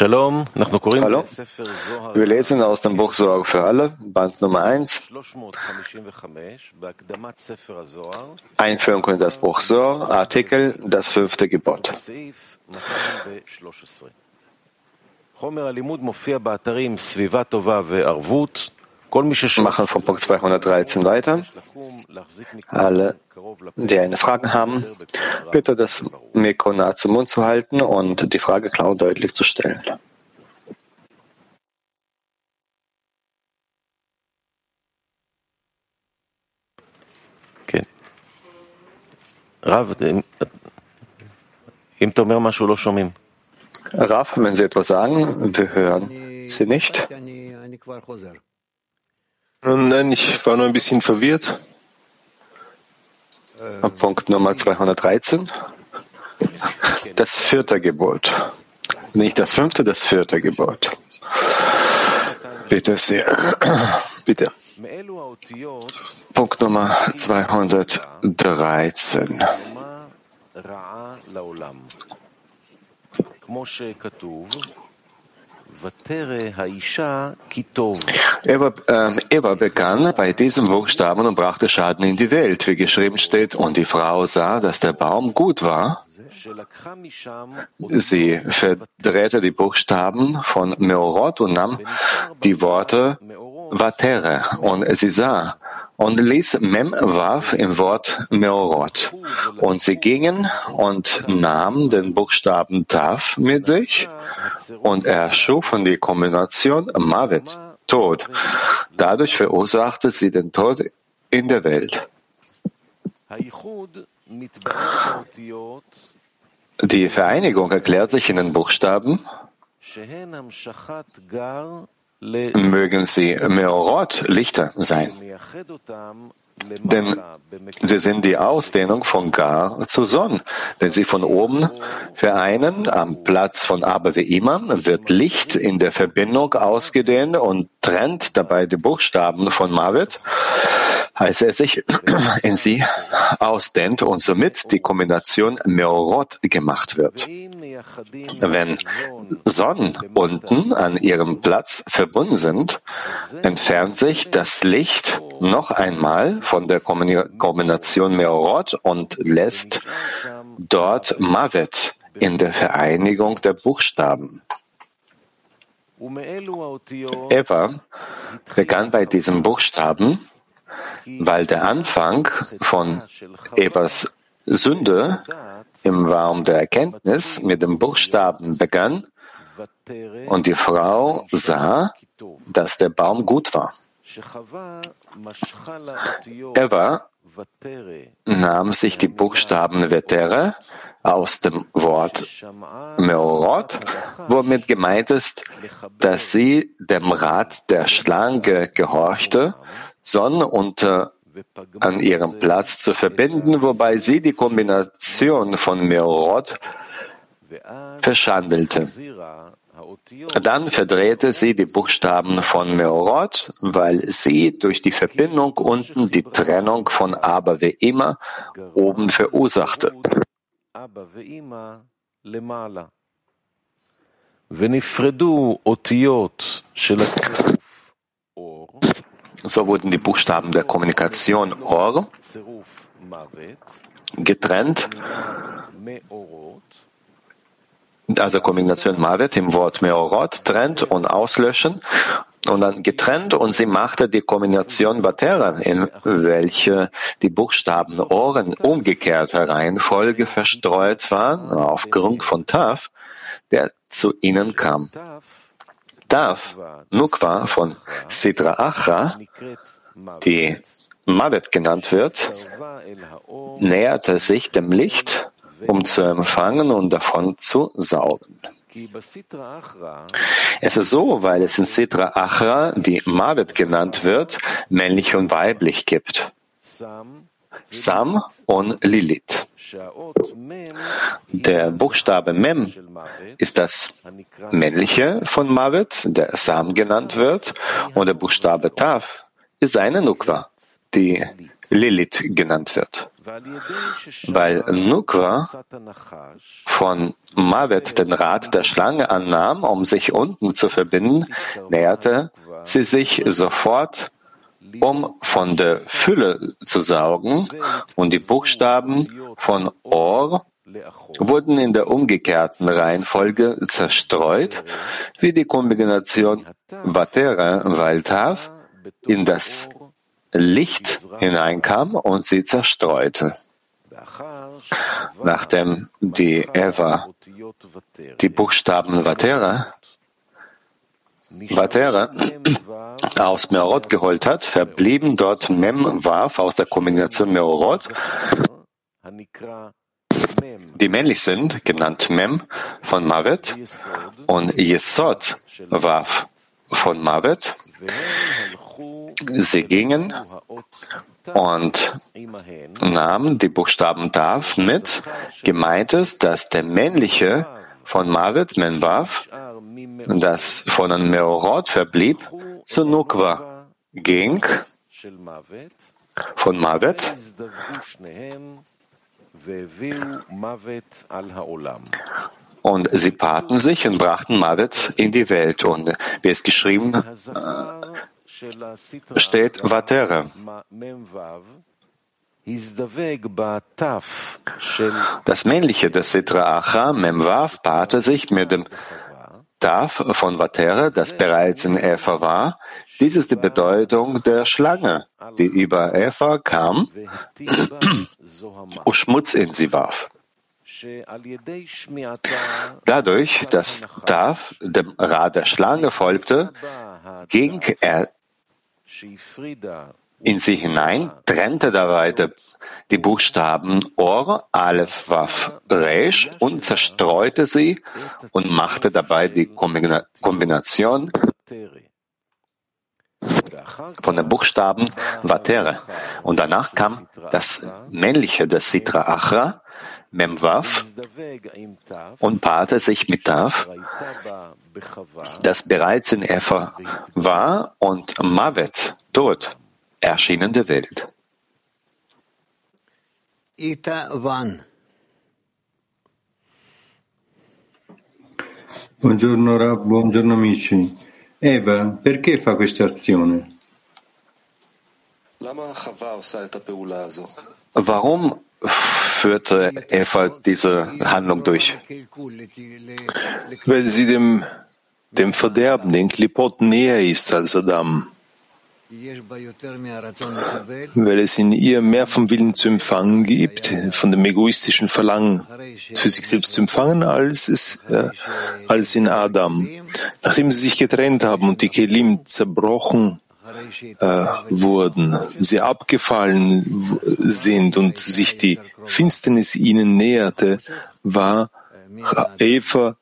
Hallo, wir lesen aus dem Buch Sorge für alle, Band Nummer 1, Einführung in das Buch Sor, Artikel Das fünfte Gebot. Machen von Punkt 213 weiter. Alle, die eine Frage haben, bitte das Mikro nah zum Mund zu halten und die Frage klar und deutlich zu stellen. Rav, wenn Sie etwas sagen, wir hören Sie nicht. Nein, ich war nur ein bisschen verwirrt. Punkt Nummer 213. Das vierte Gebot. Nicht das fünfte, das vierte Gebot. Bitte sehr. Bitte. Punkt Nummer 213. Eva, äh, Eva begann bei diesem Buchstaben und brachte Schaden in die Welt, wie geschrieben steht, und die Frau sah, dass der Baum gut war. Sie verdrehte die Buchstaben von Meorot und nahm die Worte Vatere und sie sah und ließ Mem Wav im Wort Meorot. Und sie gingen und nahmen den Buchstaben Tav mit sich und erschufen die Kombination Mavet, Tod. Dadurch verursachte sie den Tod in der Welt. Die Vereinigung erklärt sich in den Buchstaben mögen sie Meorot Lichter sein. Denn sie sind die Ausdehnung von Gar zu Son. Wenn sie von oben vereinen, am Platz von Aber wie immer, wird Licht in der Verbindung ausgedehnt und trennt dabei die Buchstaben von Mavet als er sich in sie ausdehnt und somit die Kombination Meorot gemacht wird. Wenn Sonnen unten an ihrem Platz verbunden sind, entfernt sich das Licht noch einmal von der Kombination Meorot und lässt dort Mavet in der Vereinigung der Buchstaben. Eva begann bei diesem Buchstaben weil der Anfang von Evas Sünde im Raum der Erkenntnis mit dem Buchstaben begann und die Frau sah, dass der Baum gut war. Eva nahm sich die Buchstaben Vetere aus dem Wort Meorot, womit gemeint ist, dass sie dem Rat der Schlange gehorchte Sonne unter an ihrem Platz zu verbinden, wobei sie die Kombination von Meorot verschandelte. Dann verdrehte sie die Buchstaben von Meorot, weil sie durch die Verbindung unten die Trennung von Aber wie immer oben verursachte. So wurden die Buchstaben der Kommunikation Or getrennt also Kombination Mavet im Wort Meorot trennt und auslöschen und dann getrennt und sie machte die Kombination Batera, in welche die Buchstaben Ohren umgekehrter Reihenfolge verstreut waren, aufgrund von Taf, der zu ihnen kam. Tav, Nukwa von Sidra Achra, die Mavet genannt wird, näherte sich dem Licht, um zu empfangen und davon zu saugen. Es ist so, weil es in Sidra Achra, die Mavet genannt wird, männlich und weiblich gibt. Sam und Lilith. Der Buchstabe Mem ist das männliche von Mavet, der Sam genannt wird, und der Buchstabe Tav ist eine Nukwa, die Lilith genannt wird. Weil Nukwa von Mavet den Rat der Schlange annahm, um sich unten zu verbinden, näherte sie sich sofort, um von der Fülle zu saugen, und die Buchstaben von Or wurden in der umgekehrten Reihenfolge zerstreut, wie die Kombination Vatere Valtav in das Licht hineinkam und sie zerstreute. Nachdem die Eva die Buchstaben Vatere Vatere aus Merot geholt hat, verblieben dort Mem Waf aus der Kombination Merot, die männlich sind, genannt Mem von Mavet, und Yesod Waf von Mavet. Sie gingen und nahmen die Buchstaben Tav mit. Gemeint ist, dass der männliche von Mavet, Menvav, das von einem Meorot verblieb, zu Nukwa ging, von Mavet, und sie paarten sich und brachten Mavet in die Welt. Und wie es geschrieben äh, steht, Vatere. Das männliche des Sitra Acha, Memvav, paarte sich mit dem Taf von Vatere, das bereits in Eva war. Dies ist die Bedeutung der Schlange, die über Eva kam und Schmutz in sie warf. Dadurch, dass Taf dem Rat der Schlange folgte, ging er in sie hinein, trennte dabei die Buchstaben Or, Aleph, Waf, Resh und zerstreute sie und machte dabei die Kombination von den Buchstaben Vatere. Und danach kam das männliche des Sitra Achra, Memwav, und paarte sich mit Tav, das bereits in Eva war, und Mavet, Tod, erschienen der Welt. Ita Van. Buongiorno Rab, buongiorno amici. Eva, perché fa questa azione? Warum führte Eva diese Handlung durch? Weil sie dem, dem Verderben, den Klipot näher ist als Adam. Weil es in ihr mehr vom Willen zu empfangen gibt, von dem egoistischen Verlangen für sich selbst zu empfangen, als es, äh, als in Adam. Nachdem sie sich getrennt haben und die Kelim zerbrochen äh, wurden, sie abgefallen sind und sich die Finsternis ihnen näherte, war Eva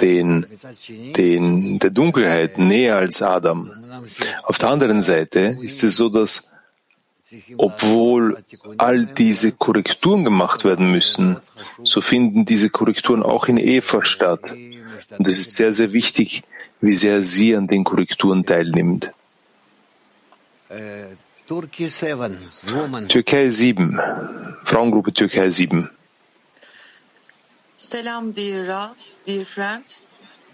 den, den, der Dunkelheit näher als Adam. Auf der anderen Seite ist es so, dass obwohl all diese Korrekturen gemacht werden müssen, so finden diese Korrekturen auch in Eva statt. Und es ist sehr, sehr wichtig, wie sehr sie an den Korrekturen teilnimmt. Türkei 7, Frauengruppe Türkei 7. Salam, dear Raf, dear friends.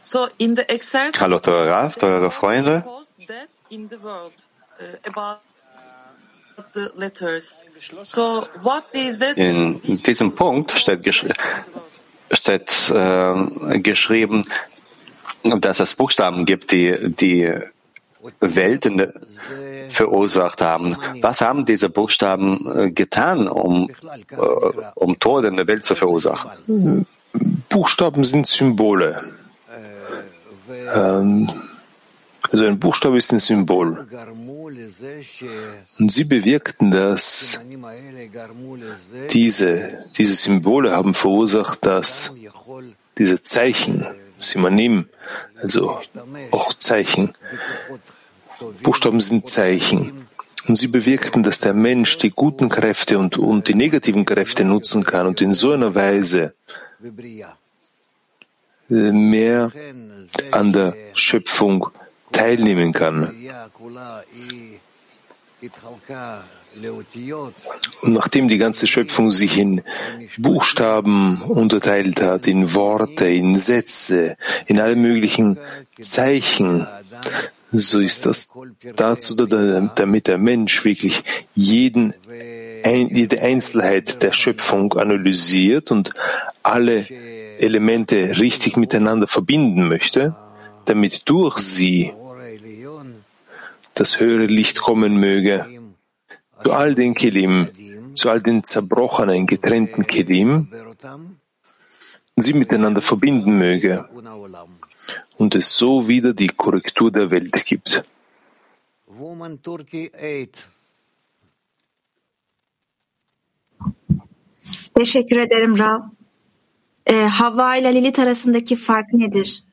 So in the excerpt, Hallo, teurer Raf, teure Freunde. in the world uh, about the letters. So what is that? In diesem Punkt steht, geschri steht äh, geschrieben, dass es Buchstaben gibt, die die Welten verursacht haben. Was haben diese Buchstaben äh, getan, um, äh, um Tod in der Welt zu verursachen? Buchstaben sind Symbole. Ähm, also ein Buchstabe ist ein Symbol. Und sie bewirkten, dass diese, diese Symbole haben verursacht, dass diese Zeichen, Simanim, also auch Zeichen, Buchstaben sind Zeichen. Und sie bewirkten, dass der Mensch die guten Kräfte und, und die negativen Kräfte nutzen kann und in so einer Weise mehr an der Schöpfung teilnehmen kann. Und nachdem die ganze Schöpfung sich in Buchstaben unterteilt hat, in Worte, in Sätze, in alle möglichen Zeichen, so ist das. Dazu, damit der Mensch wirklich jeden, jede Einzelheit der Schöpfung analysiert und alle Elemente richtig miteinander verbinden möchte, damit durch sie das höhere Licht kommen möge, zu all den Kelim, zu all den zerbrochenen, getrennten Kelim, und sie miteinander verbinden möge und es so wieder die Korrektur der Welt gibt. Teşekkür ederim Rav. Ee, Havva ile Lilith arasındaki fark nedir?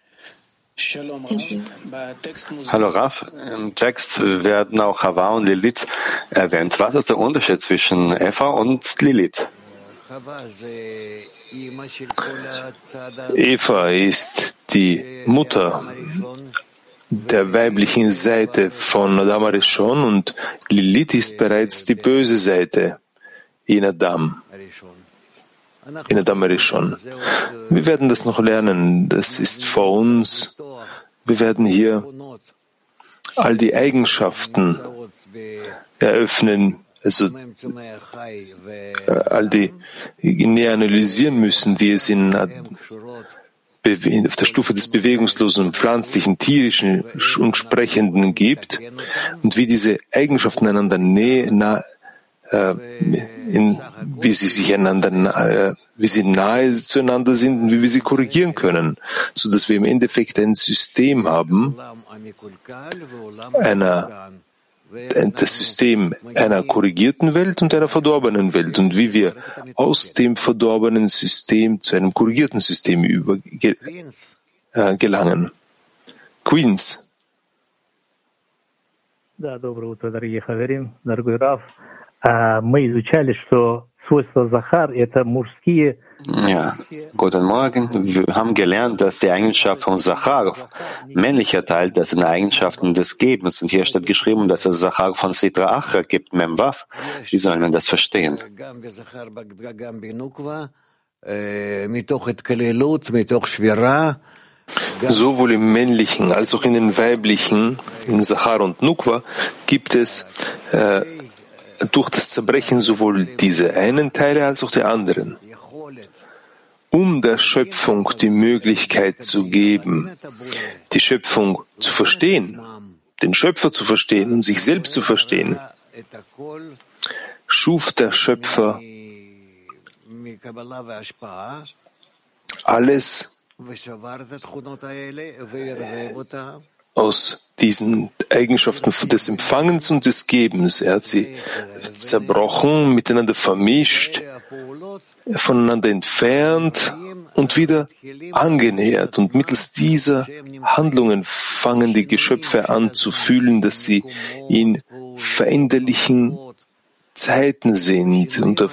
Hallo Raf, im Text werden auch Hava und Lilith erwähnt. Was ist der Unterschied zwischen Eva und Lilith? Eva ist die Mutter der weiblichen Seite von Adam Arishon und Lilith ist bereits die böse Seite in Adam. In Adam Arishon. Wir werden das noch lernen. Das ist vor uns. Wir werden hier all die Eigenschaften eröffnen, also äh, all die näher analysieren müssen, die es in, auf der Stufe des bewegungslosen, pflanzlichen, tierischen und sprechenden gibt und wie diese Eigenschaften einander näher, nah, äh, in, wie sie sich einander, äh, wie sie nahe zueinander sind und wie wir sie korrigieren können, so dass wir im Endeffekt ein System haben einer das System einer korrigierten Welt und einer verdorbenen Welt und wie wir aus dem verdorbenen System zu einem korrigierten System übergelangen. Äh, Queens. Да, доброе утро, дорогие хаверим, дорогой Раф. Мы изучали, что свойства Захар – это мужские ja, guten Morgen. Wir haben gelernt, dass die Eigenschaft von Sachar männlicher Teil, das sind Eigenschaften des Gebens. Und hier steht geschrieben, dass es Sachar von Sitra Achra gibt, Memwaf. Wie soll man das verstehen? Sowohl im männlichen als auch in den weiblichen, in Sachar und Nukwa, gibt es äh, durch das Zerbrechen sowohl diese einen Teile als auch die anderen. Um der Schöpfung die Möglichkeit zu geben, die Schöpfung zu verstehen, den Schöpfer zu verstehen und sich selbst zu verstehen, schuf der Schöpfer alles aus diesen Eigenschaften des Empfangens und des Gebens. Er hat sie zerbrochen, miteinander vermischt, voneinander entfernt und wieder angenähert. Und mittels dieser Handlungen fangen die Geschöpfe an zu fühlen, dass sie in veränderlichen Zeiten sind, unter,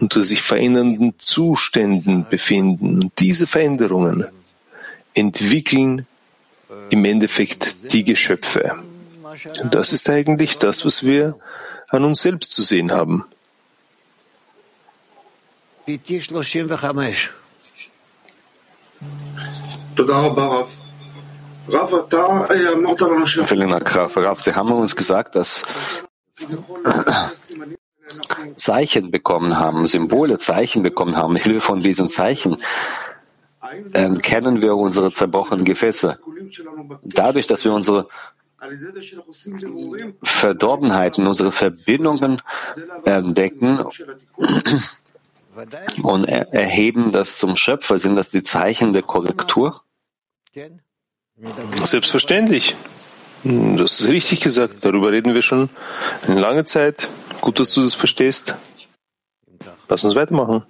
unter sich verändernden Zuständen befinden. Und diese Veränderungen entwickeln im Endeffekt die Geschöpfe. Und das ist eigentlich das, was wir an uns selbst zu sehen haben. Vielen Dank, Rav. Sie haben uns gesagt, dass Zeichen bekommen haben, Symbole, Zeichen bekommen haben. Mit Hilfe von diesen Zeichen äh, kennen wir unsere zerbrochenen Gefäße. Dadurch, dass wir unsere Verdorbenheiten, unsere Verbindungen entdecken und erheben das zum Schöpfer, sind das die Zeichen der Korrektur? Selbstverständlich. Du hast es richtig gesagt. Darüber reden wir schon eine lange Zeit. Gut, dass du das verstehst. Lass uns weitermachen.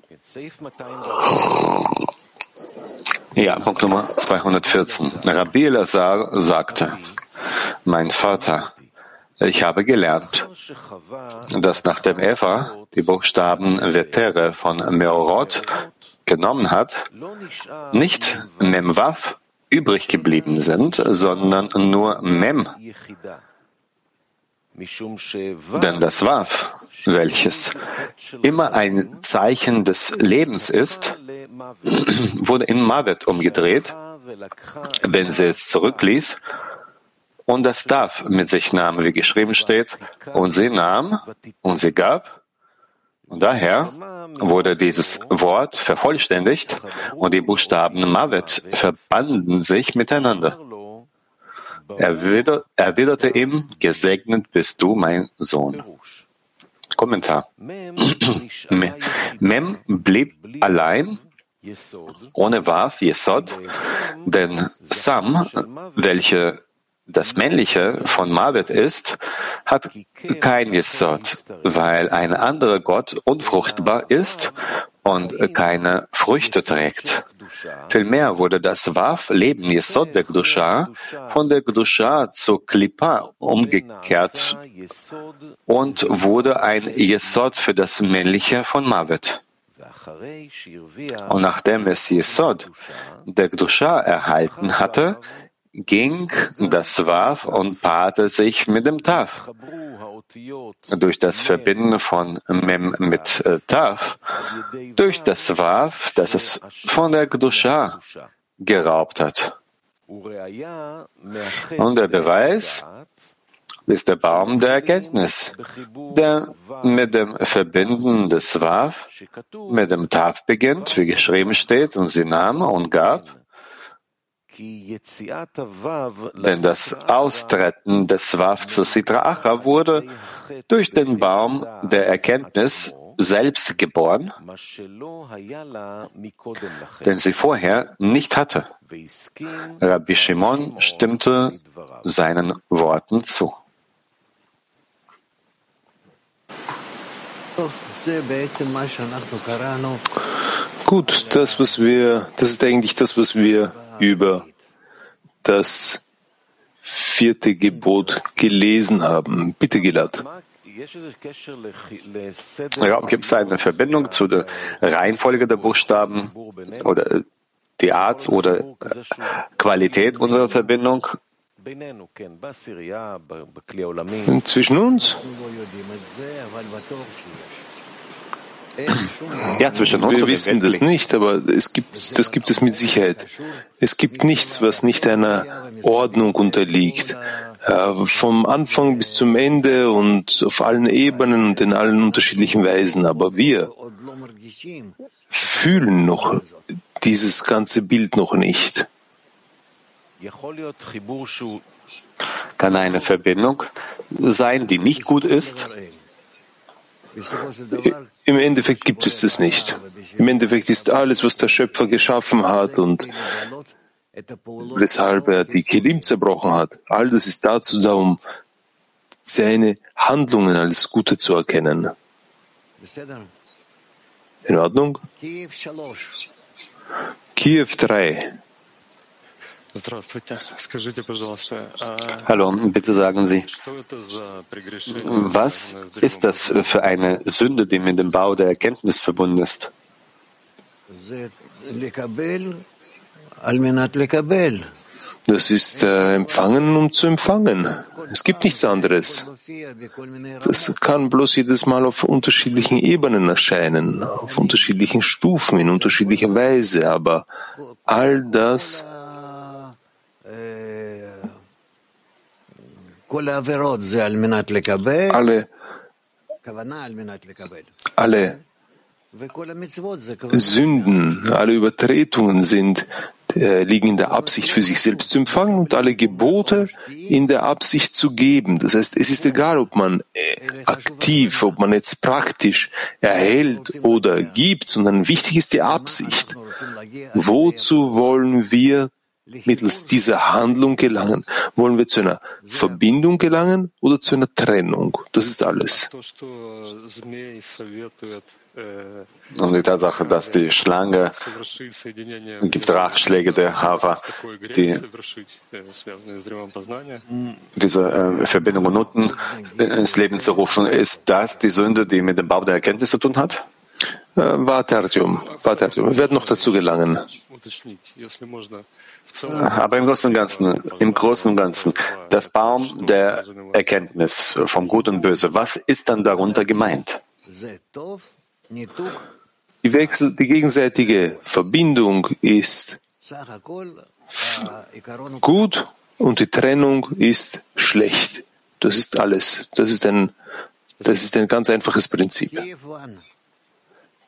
Ja, Punkt Nummer 214. Rabbi Elazar sagte, mein Vater, ich habe gelernt, dass nachdem Eva die Buchstaben Vetere von Meorot genommen hat, nicht Memwaf übrig geblieben sind, sondern nur Mem. Denn das Waf, welches immer ein Zeichen des Lebens ist, wurde in Mavet umgedreht, wenn sie es zurückließ und das Taf mit sich nahm, wie geschrieben steht, und sie nahm und sie gab. Und daher wurde dieses Wort vervollständigt und die Buchstaben Mavet verbanden sich miteinander. Er erwiderte ihm, gesegnet bist du, mein Sohn. Kommentar. Mem blieb allein ohne Waf, Yesod, denn Sam, welche das Männliche von Mavet ist, hat kein Yesod, weil ein anderer Gott unfruchtbar ist und keine Früchte trägt. Vielmehr wurde das Waf, Leben Yesod der Gdusha, von der Gdusha zu Klippa umgekehrt und wurde ein Yesod für das Männliche von Mavet. Und nachdem es Yesod der Gdusha erhalten hatte, ging das Waf und paarte sich mit dem Taf. Durch das Verbinden von Mem mit äh, Taf, durch das Waf, das es von der Gdusha geraubt hat. Und der Beweis ist der Baum der Erkenntnis, der mit dem Verbinden des Waf mit dem Taf beginnt, wie geschrieben steht, und sie nahm und gab, denn das Austreten des Waf zu Sitra Acha wurde durch den Baum der Erkenntnis selbst geboren, den sie vorher nicht hatte. Rabbi Shimon stimmte seinen Worten zu. Gut, das, was wir, das ist eigentlich das, was wir über das vierte Gebot gelesen haben. Bitte, Gilad. Ja, gibt es eine Verbindung zu der Reihenfolge der Buchstaben oder die Art oder Qualität unserer Verbindung? Zwischen uns? Ja, zwischen uns. Wir wissen das nicht, aber es gibt, das gibt es mit Sicherheit. Es gibt nichts, was nicht einer Ordnung unterliegt. Vom Anfang bis zum Ende und auf allen Ebenen und in allen unterschiedlichen Weisen. Aber wir fühlen noch dieses ganze Bild noch nicht. Kann eine Verbindung sein, die nicht gut ist? Im Endeffekt gibt es das nicht. Im Endeffekt ist alles, was der Schöpfer geschaffen hat und weshalb er die Kelim zerbrochen hat, all das ist dazu da, um seine Handlungen als Gute zu erkennen. In Ordnung? Kiew 3. Hallo, bitte sagen Sie, was ist das für eine Sünde, die mit dem Bau der Erkenntnis verbunden ist? Das ist äh, empfangen, um zu empfangen. Es gibt nichts anderes. Das kann bloß jedes Mal auf unterschiedlichen Ebenen erscheinen, auf unterschiedlichen Stufen, in unterschiedlicher Weise, aber all das alle, alle Sünden, alle Übertretungen sind, äh, liegen in der Absicht für sich selbst zu empfangen und alle Gebote in der Absicht zu geben. Das heißt, es ist egal, ob man äh, aktiv, ob man jetzt praktisch erhält oder gibt, sondern wichtig ist die Absicht. Wozu wollen wir mittels dieser Handlung gelangen? Wollen wir zu einer Verbindung gelangen oder zu einer Trennung? Das ist alles. Und die Tatsache, dass die Schlange gibt Ratschläge der Hava, die diese äh, Verbindung unten ins Leben zu rufen, ist das die Sünde, die mit dem Bau der Erkenntnis zu tun hat? Äh, warte, Artyom, warte, Artyom. Wir werden noch dazu gelangen. Aber im Großen und Ganzen, im Großen und Ganzen, das Baum der Erkenntnis vom Gut und Böse, was ist dann darunter gemeint? Die, Wechsel, die gegenseitige Verbindung ist gut und die Trennung ist schlecht. Das ist alles. Das ist ein, das ist ein ganz einfaches Prinzip.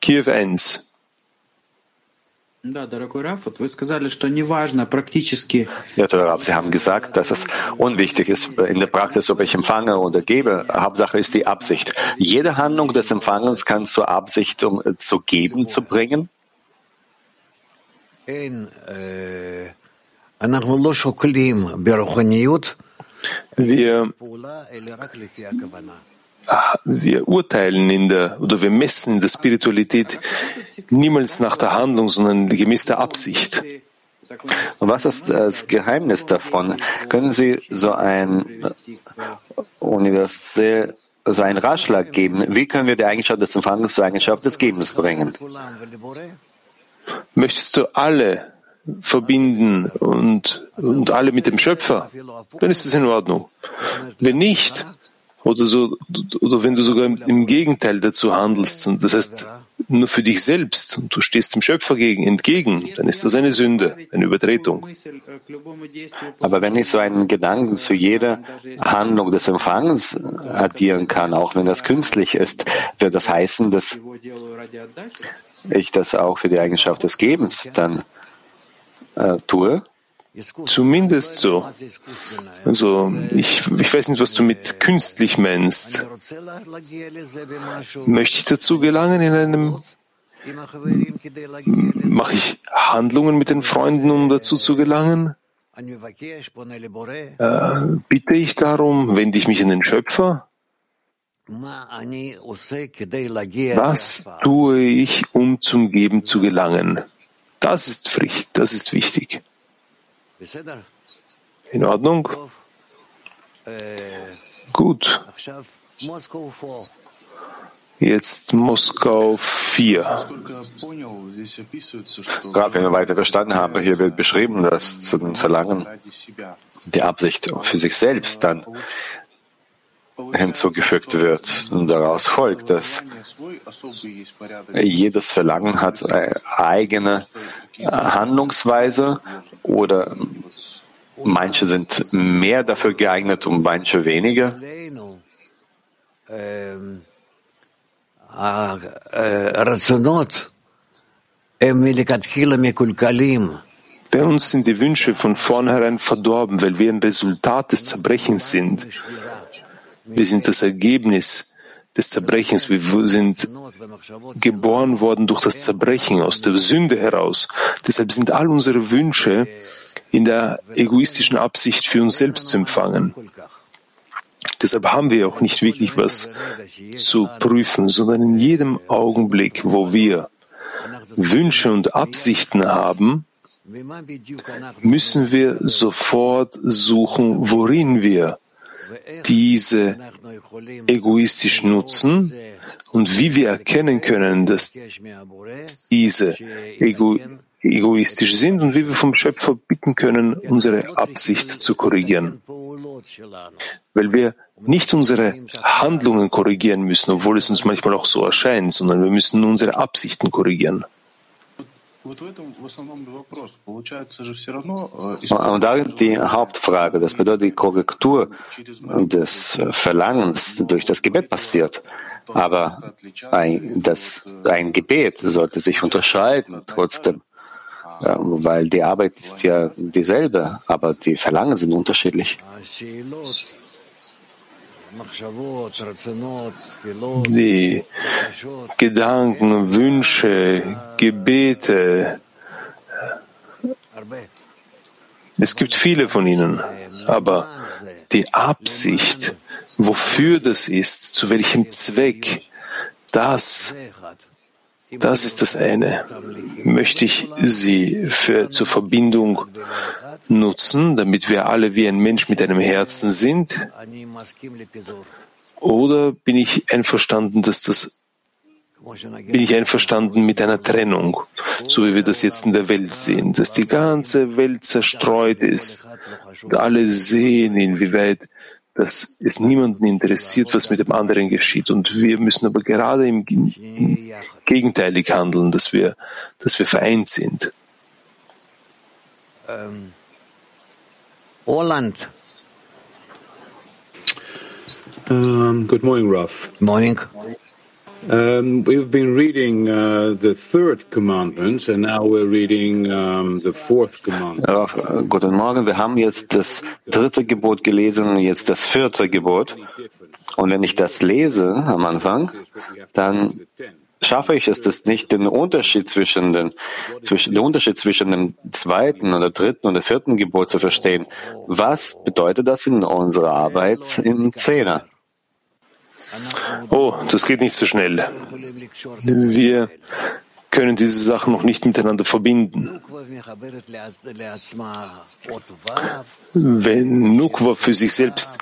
Kiew 1. Ja, Rav, Sie haben gesagt, dass es unwichtig ist in der Praxis, ob ich empfange oder gebe. Hauptsache ist die Absicht. Jede Handlung des Empfangens kann zur Absicht, um zu geben, zu bringen. Wir Ah, wir urteilen in der oder wir messen in der Spiritualität niemals nach der Handlung, sondern gemäß der Absicht. Und was ist das Geheimnis davon? Können Sie so ein universell so einen Ratschlag geben? Wie können wir die Eigenschaft des Empfangens zur Eigenschaft des Gebens bringen? Möchtest du alle verbinden und, und alle mit dem Schöpfer? Dann ist es in Ordnung. Wenn nicht, oder so, oder wenn du sogar im Gegenteil dazu handelst, und das heißt nur für dich selbst, und du stehst dem Schöpfer gegen, entgegen, dann ist das eine Sünde, eine Übertretung. Aber wenn ich so einen Gedanken zu jeder Handlung des Empfangens addieren kann, auch wenn das künstlich ist, wird das heißen, dass ich das auch für die Eigenschaft des Gebens dann äh, tue? Zumindest so. Also ich, ich weiß nicht, was du mit künstlich meinst. Möchte ich dazu gelangen in einem Mache ich Handlungen mit den Freunden, um dazu zu gelangen? Äh, bitte ich darum? Wende ich mich an den Schöpfer? Was tue ich, um zum Geben zu gelangen? Das ist das ist wichtig. In Ordnung? Gut. Jetzt Moskau 4. Gerade wenn wir weiter verstanden haben, hier wird beschrieben, dass zu den Verlangen die Absicht für sich selbst dann hinzugefügt wird. Und daraus folgt, dass jedes Verlangen hat eine eigene Handlungsweise oder manche sind mehr dafür geeignet und manche weniger. Bei uns sind die Wünsche von vornherein verdorben, weil wir ein Resultat des Zerbrechens sind. Wir sind das Ergebnis des Zerbrechens. Wir sind geboren worden durch das Zerbrechen aus der Sünde heraus. Deshalb sind all unsere Wünsche in der egoistischen Absicht für uns selbst zu empfangen. Deshalb haben wir auch nicht wirklich was zu prüfen, sondern in jedem Augenblick, wo wir Wünsche und Absichten haben, müssen wir sofort suchen, worin wir diese egoistisch nutzen und wie wir erkennen können, dass diese ego egoistisch sind und wie wir vom Schöpfer bitten können, unsere Absicht zu korrigieren. Weil wir nicht unsere Handlungen korrigieren müssen, obwohl es uns manchmal auch so erscheint, sondern wir müssen unsere Absichten korrigieren. Und da die Hauptfrage, das bedeutet, die Korrektur des Verlangens durch das Gebet passiert. Aber ein, das, ein Gebet sollte sich unterscheiden trotzdem, weil die Arbeit ist ja dieselbe, aber die Verlangen sind unterschiedlich. Die Gedanken, Wünsche, Gebete, es gibt viele von ihnen, aber die Absicht, wofür das ist, zu welchem Zweck, das, das ist das eine. Möchte ich sie für, zur Verbindung nutzen, damit wir alle wie ein Mensch mit einem Herzen sind? Oder bin ich einverstanden, dass das bin ich einverstanden mit einer Trennung, so wie wir das jetzt in der Welt sehen, dass die ganze Welt zerstreut ist. Alle sehen, inwieweit dass es niemanden interessiert, was mit dem anderen geschieht. Und wir müssen aber gerade im, gegenteilig handeln, dass wir, dass wir vereint sind. Ähm, Holland. Um, good morning, Raf. Morning. Um, we've been reading uh, the third commandment, and now we're reading um, the fourth commandment. Äh, guten Morgen. Wir haben jetzt das dritte Gebot gelesen und jetzt das vierte Gebot. Und wenn ich das lese am Anfang, dann schaffe ich es, das nicht den Unterschied zwischen den, zwischen, den Unterschied zwischen dem zweiten oder dritten oder vierten Gebot zu verstehen. Was bedeutet das in unserer Arbeit im Zehner? Oh, das geht nicht so schnell. Wir können diese Sachen noch nicht miteinander verbinden. Wenn Nukwa für sich selbst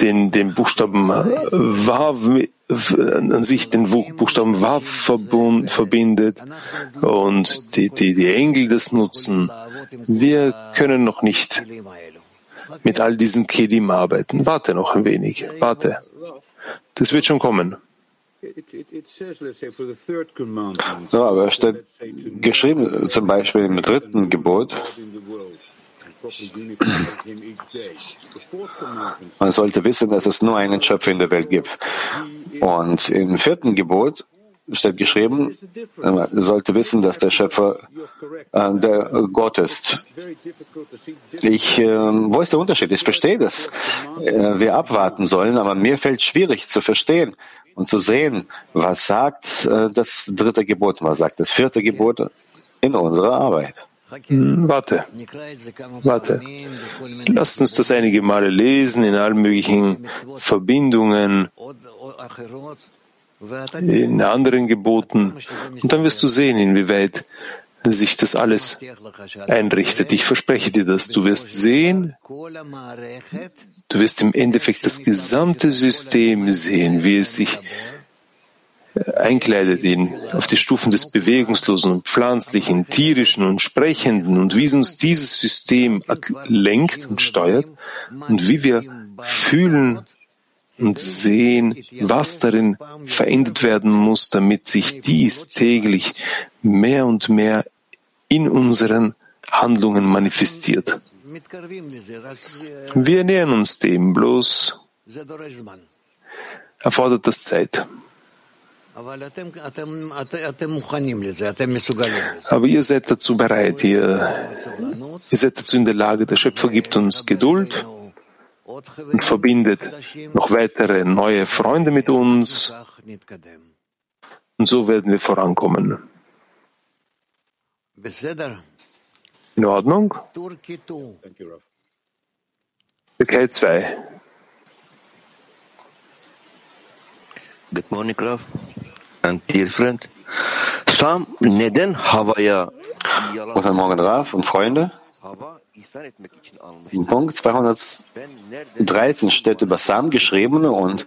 den, den Buchstaben Wav an sich den Buchstaben Wav verbindet und die, die, die Engel das nutzen, wir können noch nicht mit all diesen Kelim arbeiten. Warte noch ein wenig. Warte. Das wird schon kommen. Ja, aber es steht geschrieben, zum Beispiel im dritten Gebot, man sollte wissen, dass es nur einen Schöpfer in der Welt gibt. Und im vierten Gebot steht geschrieben, man sollte wissen, dass der Schöpfer äh, der Gott ist. Ich, äh, wo ist der Unterschied? Ich verstehe, dass äh, wir abwarten sollen, aber mir fällt schwierig zu verstehen und zu sehen, was sagt äh, das dritte Gebot, was sagt das vierte Gebot in unserer Arbeit. Hm, warte, warte. Lasst uns das einige Male lesen in allen möglichen Verbindungen in anderen Geboten. Und dann wirst du sehen, inwieweit sich das alles einrichtet. Ich verspreche dir das. Du wirst sehen, du wirst im Endeffekt das gesamte System sehen, wie es sich einkleidet in, auf die Stufen des Bewegungslosen und Pflanzlichen, Tierischen und Sprechenden und wie uns dieses System lenkt und steuert und wie wir fühlen und sehen, was darin verändert werden muss, damit sich dies täglich mehr und mehr in unseren Handlungen manifestiert. Wir nähern uns dem, bloß erfordert das Zeit. Aber ihr seid dazu bereit, ihr, ihr seid dazu in der Lage, der Schöpfer gibt uns Geduld und verbindet noch weitere neue Freunde mit uns. Und so werden wir vorankommen. In Ordnung? Türkei 2. Good morning, Rav. And dear friend. Sam neden havaya Guten Morgen, Raf und Freunde. Im Punkt 213 steht über Sam geschrieben und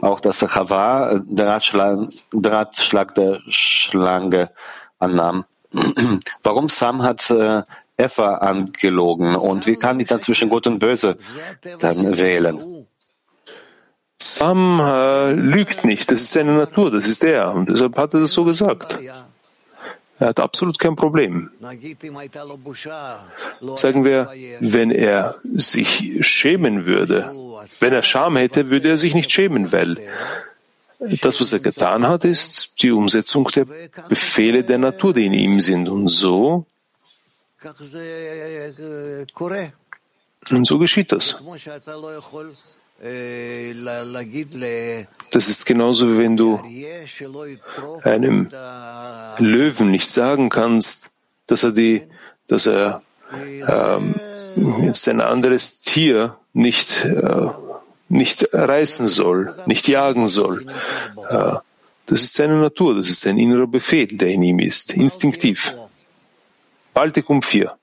auch, der Chava der Ratschlag der Schlange annahm. Warum Sam hat äh, Eva angelogen und wie kann ich dann zwischen Gut und Böse dann wählen? Sam äh, lügt nicht, das ist seine Natur, das ist er und deshalb hat er das so gesagt. Er hat absolut kein Problem. Sagen wir, wenn er sich schämen würde, wenn er Scham hätte, würde er sich nicht schämen, weil das, was er getan hat, ist die Umsetzung der Befehle der Natur, die in ihm sind. Und so, und so geschieht das. Das ist genauso wie wenn du einem Löwen nicht sagen kannst, dass er die, dass er ähm, jetzt ein anderes Tier nicht äh, nicht reißen soll, nicht jagen soll. Äh, das ist seine Natur, das ist sein innerer Befehl, der in ihm ist, instinktiv. Baltikum 4.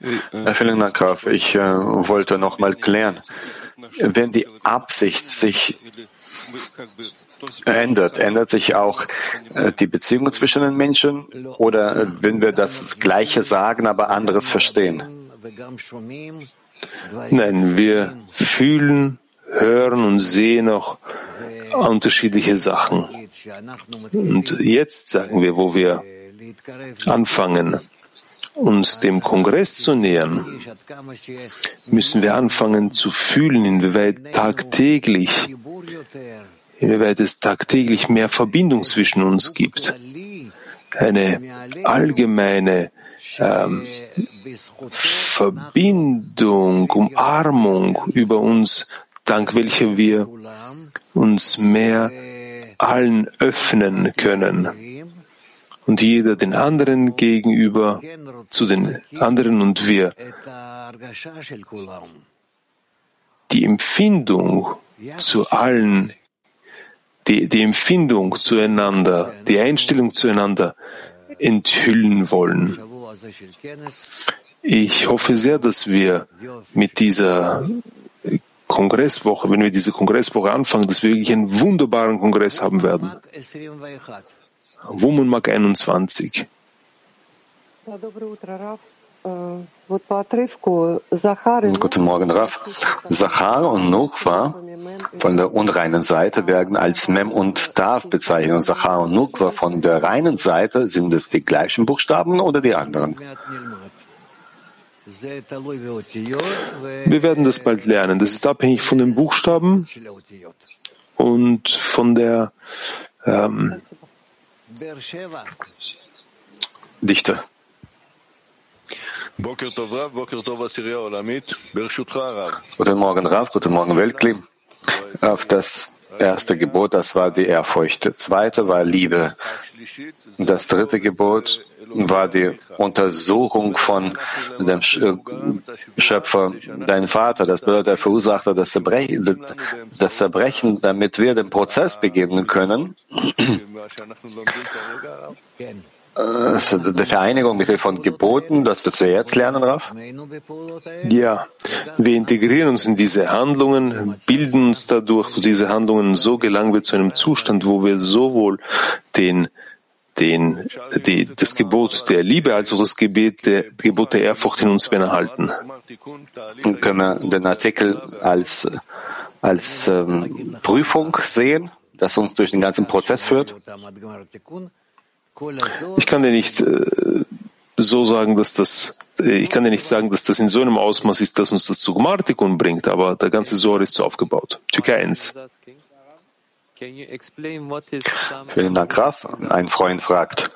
Vielen Dank, Graf. Ich äh, wollte noch mal klären. wenn die Absicht sich ändert, ändert sich auch äh, die Beziehung zwischen den Menschen oder äh, wenn wir das Gleiche sagen, aber anderes verstehen? Nein, wir fühlen, hören und sehen auch unterschiedliche Sachen. Und jetzt sagen wir, wo wir anfangen, uns dem Kongress zu nähern, müssen wir anfangen zu fühlen, inwieweit tagtäglich, inwieweit es tagtäglich mehr Verbindung zwischen uns gibt. Eine allgemeine ähm, Verbindung, Umarmung über uns, dank welcher wir uns mehr allen öffnen können und jeder den anderen gegenüber zu den anderen und wir die Empfindung zu allen, die, die Empfindung zueinander, die Einstellung zueinander enthüllen wollen. Ich hoffe sehr, dass wir mit dieser Kongresswoche, wenn wir diese Kongresswoche anfangen, dass wir wirklich einen wunderbaren Kongress haben werden. Woman Mag 21. Guten Morgen, Raf. Zachar und Nukwa von der unreinen Seite werden als Mem und Tav bezeichnet. Und Zachar und Nukwa von der reinen Seite, sind es die gleichen Buchstaben oder die anderen? Wir werden das bald lernen. Das ist abhängig von den Buchstaben und von der ähm, Dichte. Boker Tov Rav, Boker Tov Asiria Olamit, Bershutcha Rav. Guten Morgen, Rav. Guten Morgen, Weltkli. Auf das erste Gebot, das war die Ehrfurcht. Das zweite war Liebe. Das dritte Gebot war die Untersuchung von dem Schöpfer, dein Vater. Das bedeutet, der Verursacher das Zerbrechen, das Zerbrechen, damit wir den Prozess beginnen können. Also der Vereinigung mit Hilfe von Geboten, das wir jetzt lernen, Raf? Ja, wir integrieren uns in diese Handlungen, bilden uns dadurch durch diese Handlungen, so gelangen wir zu einem Zustand, wo wir sowohl den den, die, das Gebot der Liebe als auch das Gebet der, Gebot der Ehrfurcht in uns erhalten. Können wir den Artikel als, als ähm, Prüfung sehen, das uns durch den ganzen Prozess führt? Ich kann dir nicht äh, so sagen, dass das, äh, ich kann dir nicht sagen, dass das in so einem Ausmaß ist, dass uns das zu Gmartikun bringt, aber der ganze Sor ist so aufgebaut. Türkei 1. Vielen Dank, Raf. Ein Freund fragt,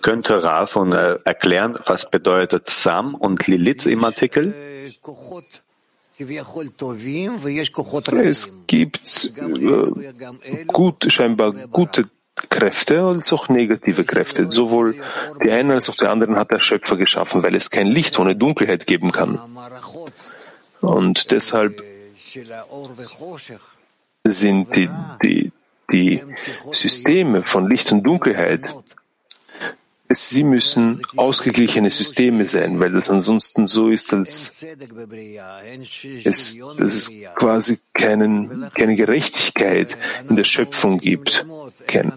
könnte Raf und, äh, erklären, was bedeutet Sam und Lilith im Artikel? Es gibt äh, gut, scheinbar gute Kräfte als auch negative Kräfte. Sowohl die einen als auch die anderen hat der Schöpfer geschaffen, weil es kein Licht ohne Dunkelheit geben kann. Und deshalb sind die, die, die Systeme von Licht und Dunkelheit Sie müssen ausgeglichene Systeme sein, weil das ansonsten so ist, als es, dass es quasi keinen, keine Gerechtigkeit in der Schöpfung gibt. Kein.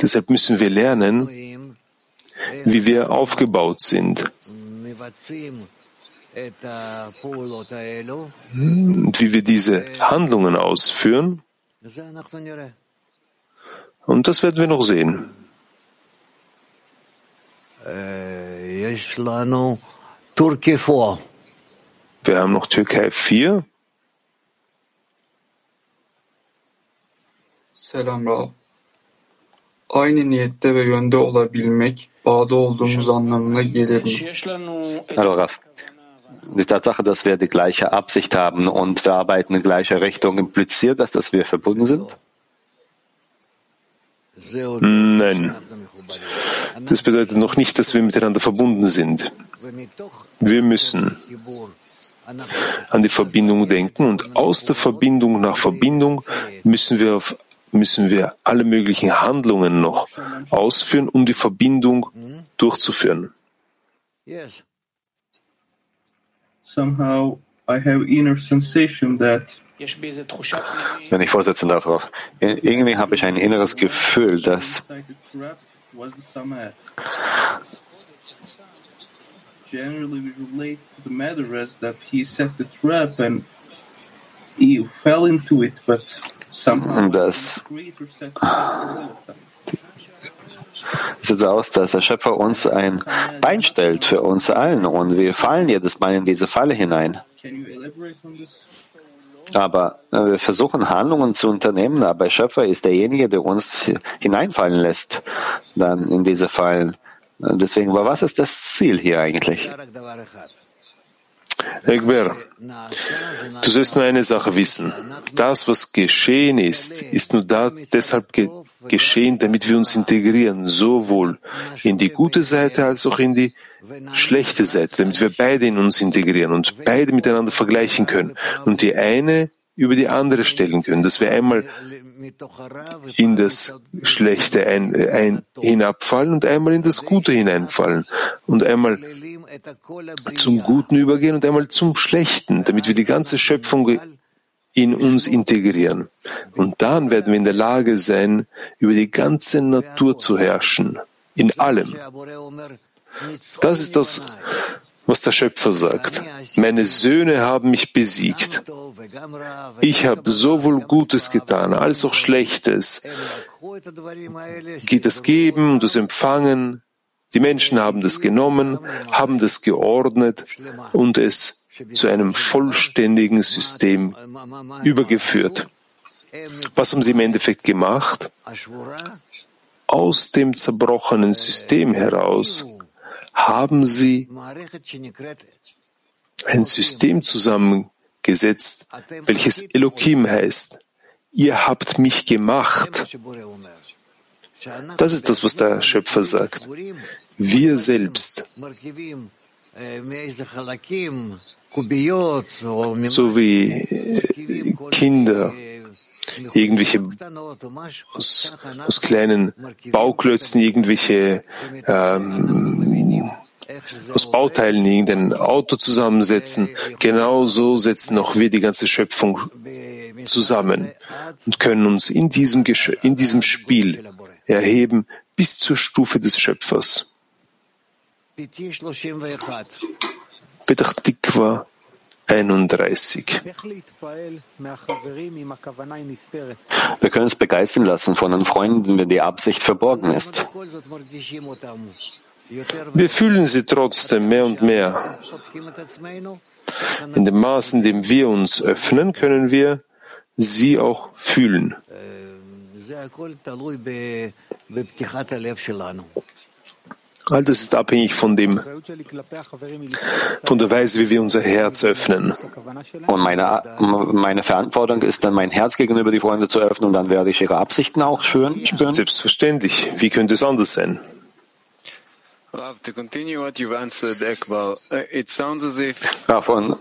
Deshalb müssen wir lernen, wie wir aufgebaut sind. Und wie wir diese Handlungen ausführen. Und das werden wir noch sehen. Äh, Wir haben noch Türkei 4. Selam Rav. Aynı niyette ve yönde olabilmek bağda olduğumuz anlamına gelir mi? Hallo Raf. Die Tatsache, dass wir die gleiche Absicht haben und wir arbeiten in gleicher Richtung, impliziert das, dass wir verbunden sind? Nein. Das bedeutet noch nicht, dass wir miteinander verbunden sind. Wir müssen an die Verbindung denken und aus der Verbindung nach Verbindung müssen wir auf müssen wir alle möglichen Handlungen noch ausführen, um die Verbindung durchzuführen. Somehow I have inner sensation that Wenn ich vorsetzen darf, Rav. Irgendwie habe ich ein inneres Gefühl, dass generally we relate to the Medrash that he set the trap and he fell into it, but somehow das the Creator set the trap. Es sieht so aus, dass der Schöpfer uns ein Bein stellt für uns allen und wir fallen jedes Mal in diese Falle hinein. Aber wir versuchen Handlungen zu unternehmen, aber der Schöpfer ist derjenige, der uns hineinfallen lässt, dann in diese Fallen. Deswegen, aber was ist das Ziel hier eigentlich? Egber, du sollst nur eine Sache wissen. Das, was geschehen ist, ist nur da deshalb ge geschehen, damit wir uns integrieren, sowohl in die gute Seite als auch in die schlechte Seite, damit wir beide in uns integrieren und beide miteinander vergleichen können und die eine über die andere stellen können, dass wir einmal in das Schlechte ein, ein, hinabfallen und einmal in das Gute hineinfallen und einmal zum Guten übergehen und einmal zum Schlechten, damit wir die ganze Schöpfung in uns integrieren. Und dann werden wir in der Lage sein, über die ganze Natur zu herrschen, in allem. Das ist das, was der Schöpfer sagt. Meine Söhne haben mich besiegt. Ich habe sowohl Gutes getan als auch Schlechtes. Geht das Geben und das Empfangen. Die Menschen haben das genommen, haben das geordnet und es zu einem vollständigen System übergeführt. Was haben sie im Endeffekt gemacht? Aus dem zerbrochenen System heraus haben sie ein System zusammengesetzt, welches Elohim heißt. Ihr habt mich gemacht. Das ist das, was der Schöpfer sagt. Wir selbst, so wie äh, Kinder, irgendwelche aus, aus kleinen Bauklötzen, irgendwelche ähm, aus Bauteilen irgendein Auto zusammensetzen. Genauso setzen auch wir die ganze Schöpfung zusammen und können uns in diesem, Gesch in diesem Spiel erheben bis zur Stufe des Schöpfers. Petach Tikva 31. Wir können uns begeistern lassen von den Freunden, wenn die Absicht verborgen ist. Wir fühlen sie trotzdem mehr und mehr. In dem Maß, in dem wir uns öffnen, können wir sie auch fühlen. All das ist abhängig von dem, von der Weise, wie wir unser Herz öffnen. Und meine, meine Verantwortung ist dann, mein Herz gegenüber die Freunde zu öffnen und dann werde ich ihre Absichten auch spüren. Selbstverständlich. Wie könnte es anders sein? Ja, von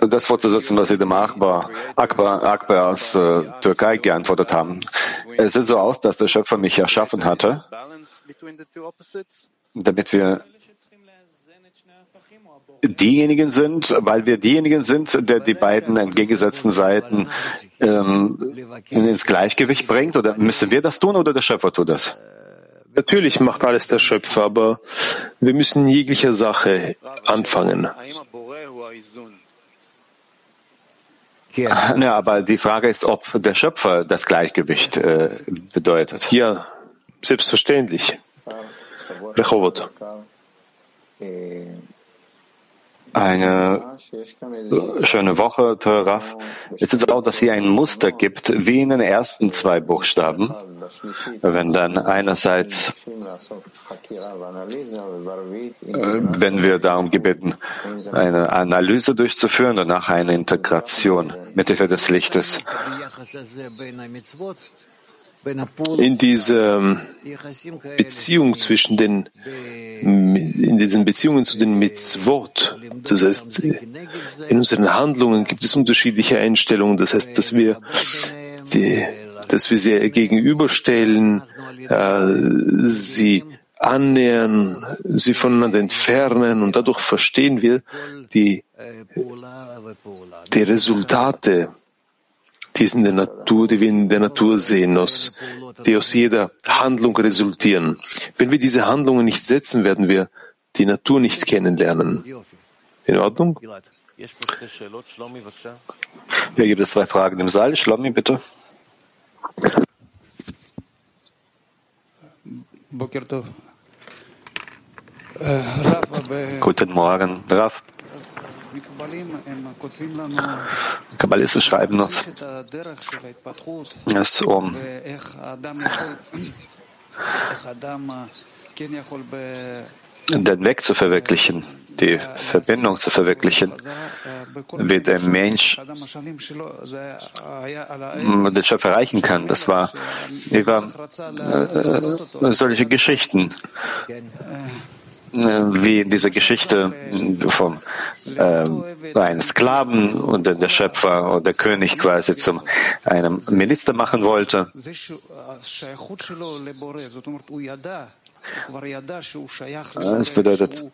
das fortzusetzen, was Sie dem Akbar, Akbar, Akbar aus äh, Türkei geantwortet haben. Es sieht so aus, dass der Schöpfer mich erschaffen hatte, damit wir diejenigen sind, weil wir diejenigen sind, der die beiden entgegengesetzten Seiten ähm, ins Gleichgewicht bringt? Oder müssen wir das tun oder der Schöpfer tut das? Natürlich macht alles der Schöpfer, aber wir müssen in jeglicher Sache anfangen. Ja, aber die Frage ist, ob der Schöpfer das Gleichgewicht äh, bedeutet. Ja, selbstverständlich. Rehovot. Eine schöne Woche, Teuraf. Es ist auch, dass hier ein Muster gibt, wie in den ersten zwei Buchstaben, wenn dann einerseits, wenn wir darum gebeten, eine Analyse durchzuführen, danach eine Integration mit Hilfe des Lichtes. In dieser Beziehung zwischen den, in diesen Beziehungen zu den Mitzvot, das heißt, in unseren Handlungen gibt es unterschiedliche Einstellungen, das heißt, dass wir die, dass wir sie gegenüberstellen, äh, sie annähern, sie voneinander entfernen. Und dadurch verstehen wir die, die Resultate die es in der Natur, die wir in der Natur sehen, aus, die aus jeder Handlung resultieren. Wenn wir diese Handlungen nicht setzen, werden wir die Natur nicht kennenlernen. In Ordnung? Hier gibt es zwei Fragen im Saal. Schlomi, bitte. Guten Morgen, Raf. Kabbalisten schreiben uns, dass um den Weg zu verwirklichen, die Verbindung zu verwirklichen, wie der Mensch den Schöpfer erreichen kann. Das war über äh, solche Geschichten wie in dieser Geschichte vom äh, einen Sklaven und der Schöpfer oder der König quasi zum einem Minister machen wollte. Das bedeutet,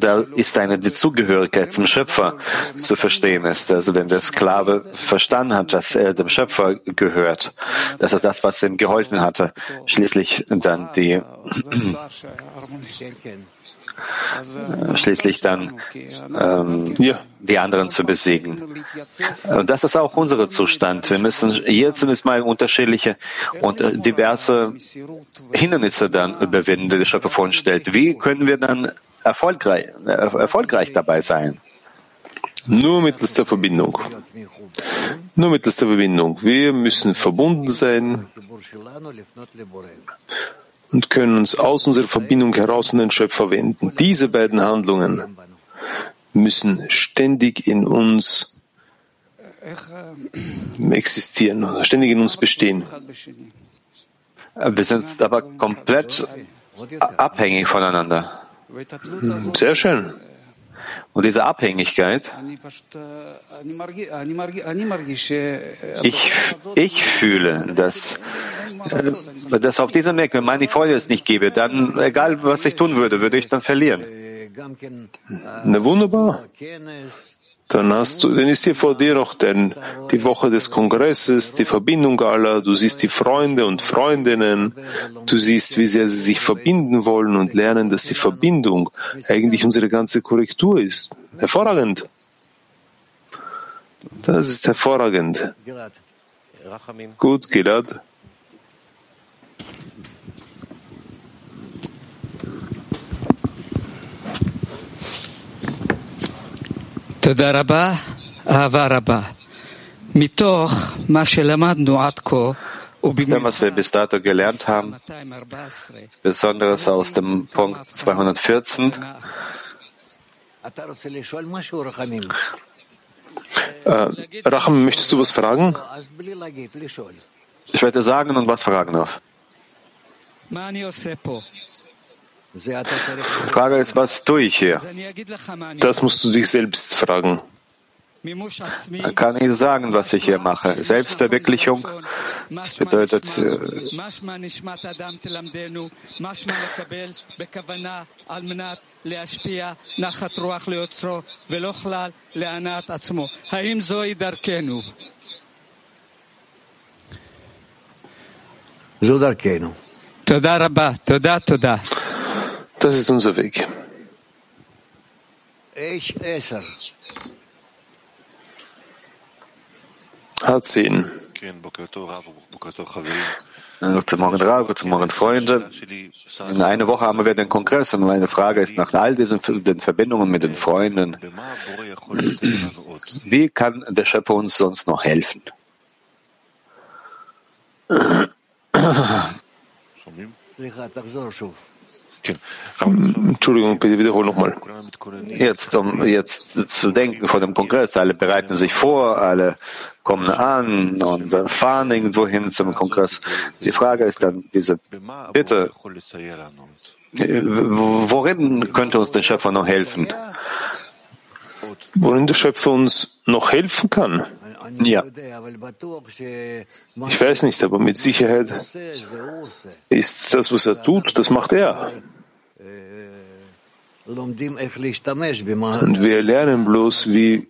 da ist eine die Zugehörigkeit zum Schöpfer zu verstehen ist. Also wenn der Sklave verstanden hat, dass er dem Schöpfer gehört, das ist das, was ihm geholfen hatte, schließlich dann die schließlich dann ähm, ja. die anderen zu besiegen. Und das ist auch unser Zustand. Wir müssen hier zunächst mal unterschiedliche und diverse Hindernisse dann überwinden, die der Schöpfer vor uns stellt. Wie können wir dann erfolgreich, erfolgreich dabei sein? Nur mittels der Verbindung. Nur mittels der Verbindung. Wir müssen verbunden sein und können uns aus unserer Verbindung heraus an den Schöpfer wenden. Diese beiden Handlungen müssen ständig in uns existieren, ständig in uns bestehen. Wir sind aber komplett abhängig voneinander. Sehr schön. Und diese Abhängigkeit, ich, ich fühle, dass, äh, dass auf diesem Weg, wenn meine Freude es nicht gebe, dann, egal was ich tun würde, würde ich dann verlieren. Na wunderbar. Dann hast du, dann ist hier vor dir noch denn die Woche des Kongresses, die Verbindung aller, du siehst die Freunde und Freundinnen, du siehst, wie sehr sie sich verbinden wollen und lernen, dass die Verbindung eigentlich unsere ganze Korrektur ist. Hervorragend. Das ist hervorragend. Gut, Gilad. Aus dem, was wir bis dato gelernt haben, besonders aus dem Punkt 214, äh, Racham, möchtest du was fragen? Ich werde sagen und was fragen darf. Die Frage ist, was tue ich hier? Das musst du dich selbst fragen. Man kann ich sagen, was ich hier mache. Selbstverwirklichung, das bedeutet, äh, תודה רבה, תודה, תודה. Das ist unser Weg. H10. Guten Morgen, Rav, guten Morgen, Freunde. In einer Woche haben wir den Kongress und meine Frage ist nach all diesen den Verbindungen mit den Freunden, wie kann der Schöpfer uns sonst noch helfen? Entschuldigung, bitte wiederhol nochmal. Jetzt, um jetzt zu denken vor dem Kongress, alle bereiten sich vor, alle kommen an und fahren irgendwo hin zum Kongress. Die Frage ist dann diese Bitte, worin könnte uns der Schöpfer noch helfen? Worin der Schöpfer uns noch helfen kann? Ja. Ich weiß nicht, aber mit Sicherheit ist das, was er tut, das macht er. Und wir lernen bloß, wie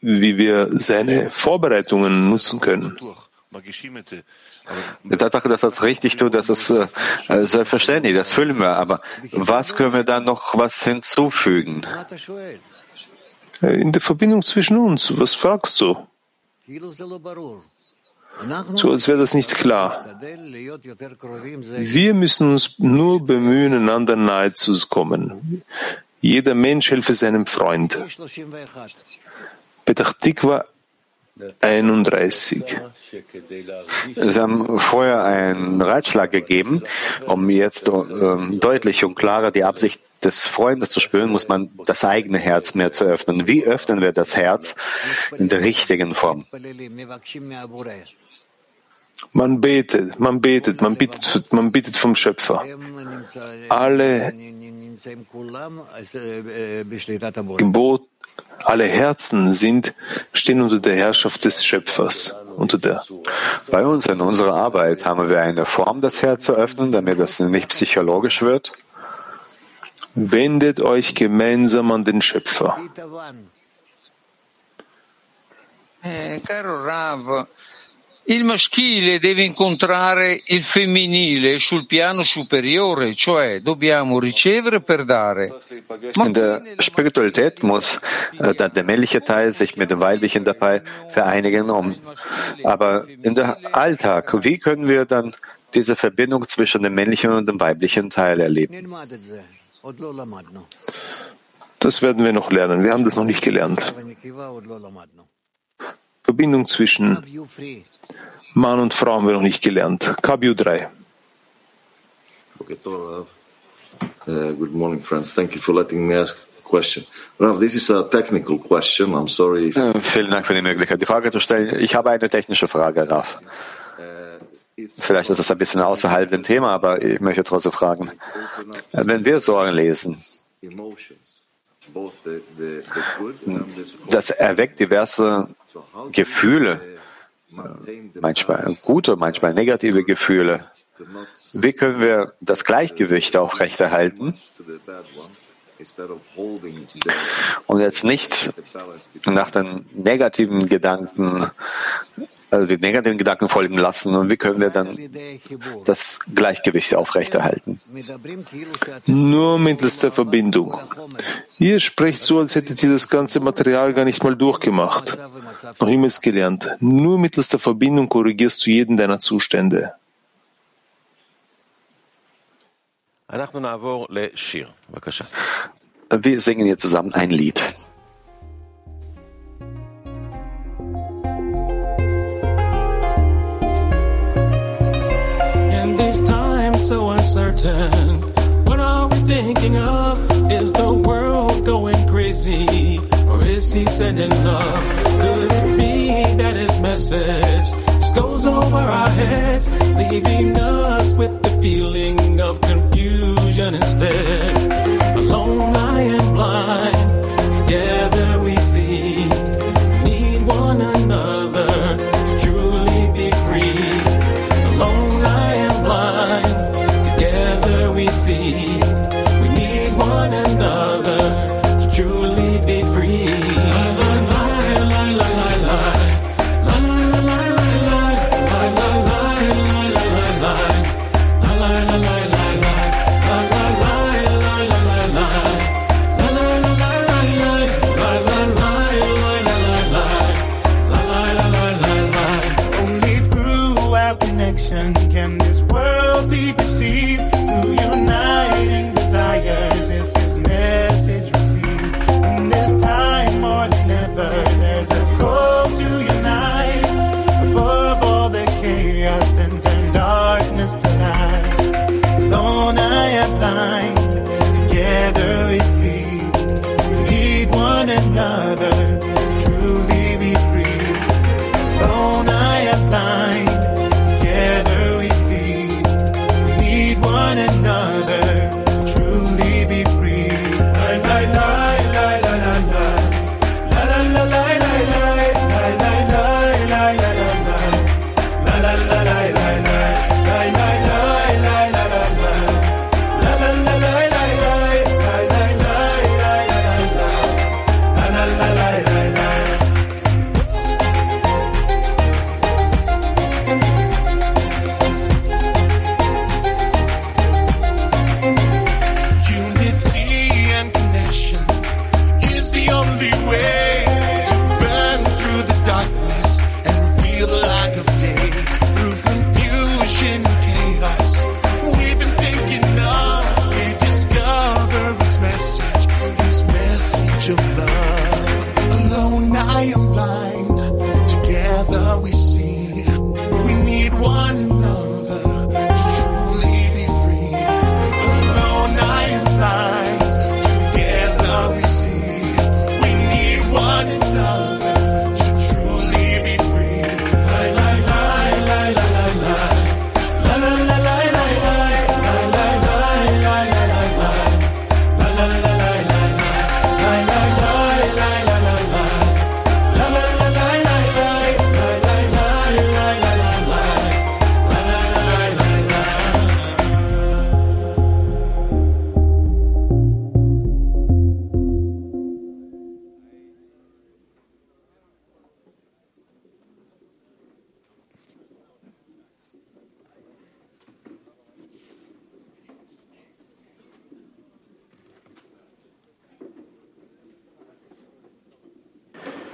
wie wir seine Vorbereitungen nutzen können. Die Tatsache, dass das richtig tut, das ist äh, selbstverständlich, das füllen wir. Aber was können wir dann noch was hinzufügen? In der Verbindung zwischen uns, was fragst du? So als wäre das nicht klar. Wir müssen uns nur bemühen, einander nahe zu kommen. Jeder Mensch helfe seinem Freund. Petach Tikva 31. Sie haben vorher einen Ratschlag gegeben, um jetzt äh, deutlich und klarer die Absicht des Freundes zu spüren, muss man das eigene Herz mehr zu öffnen. Wie öffnen wir das Herz in der richtigen Form? Man betet, man betet, man bittet, man bittet vom Schöpfer. Alle Gebot, alle Herzen sind, stehen unter der Herrschaft des Schöpfers. Unter der. Bei uns in unserer Arbeit haben wir eine Form, das Herz zu öffnen, damit das nicht psychologisch wird. Wendet euch gemeinsam an den Schöpfer. Eh, caro Rav, il maschile deve incontrare il femminile sul piano superiore, cioè dobbiamo ricevere per dare. In der Spiritualität muss äh, dann der männliche Teil sich mit dem weiblichen dabei vereinigen. Um, aber in der Alltag, wie können wir dann diese Verbindung zwischen dem männlichen und dem weiblichen Teil erleben? Das werden wir noch lernen. Wir haben das noch nicht gelernt. Verbindung zwischen Mann und Frau haben wir noch nicht gelernt. KBU 3. Uh, good morning, friends. Thank you for letting me ask a question. Rav, this is a technical question. I'm sorry. If... Äh, vielen Dank für die Möglichkeit, die Frage zu stellen. Ich habe eine technische Frage, Rav. Vielleicht ist das ein bisschen außerhalb dem Thema, aber ich möchte trotzdem fragen. Wenn wir Sorgen lesen, das erweckt diverse Gefühle, manchmal gute, manchmal negative Gefühle. Wie können wir das Gleichgewicht aufrechterhalten und jetzt nicht nach den negativen Gedanken also die negativen Gedanken folgen lassen und wie können wir dann das Gleichgewicht aufrechterhalten? Nur mittels der Verbindung. Ihr sprecht so, als hättet ihr das ganze Material gar nicht mal durchgemacht, noch niemals gelernt. Nur mittels der Verbindung korrigierst du jeden deiner Zustände. Wir singen jetzt zusammen ein Lied. So uncertain. What are we thinking of? Is the world going crazy? Or is he sending love? Could it be that his message just goes over our heads, leaving us with the feeling of confusion instead?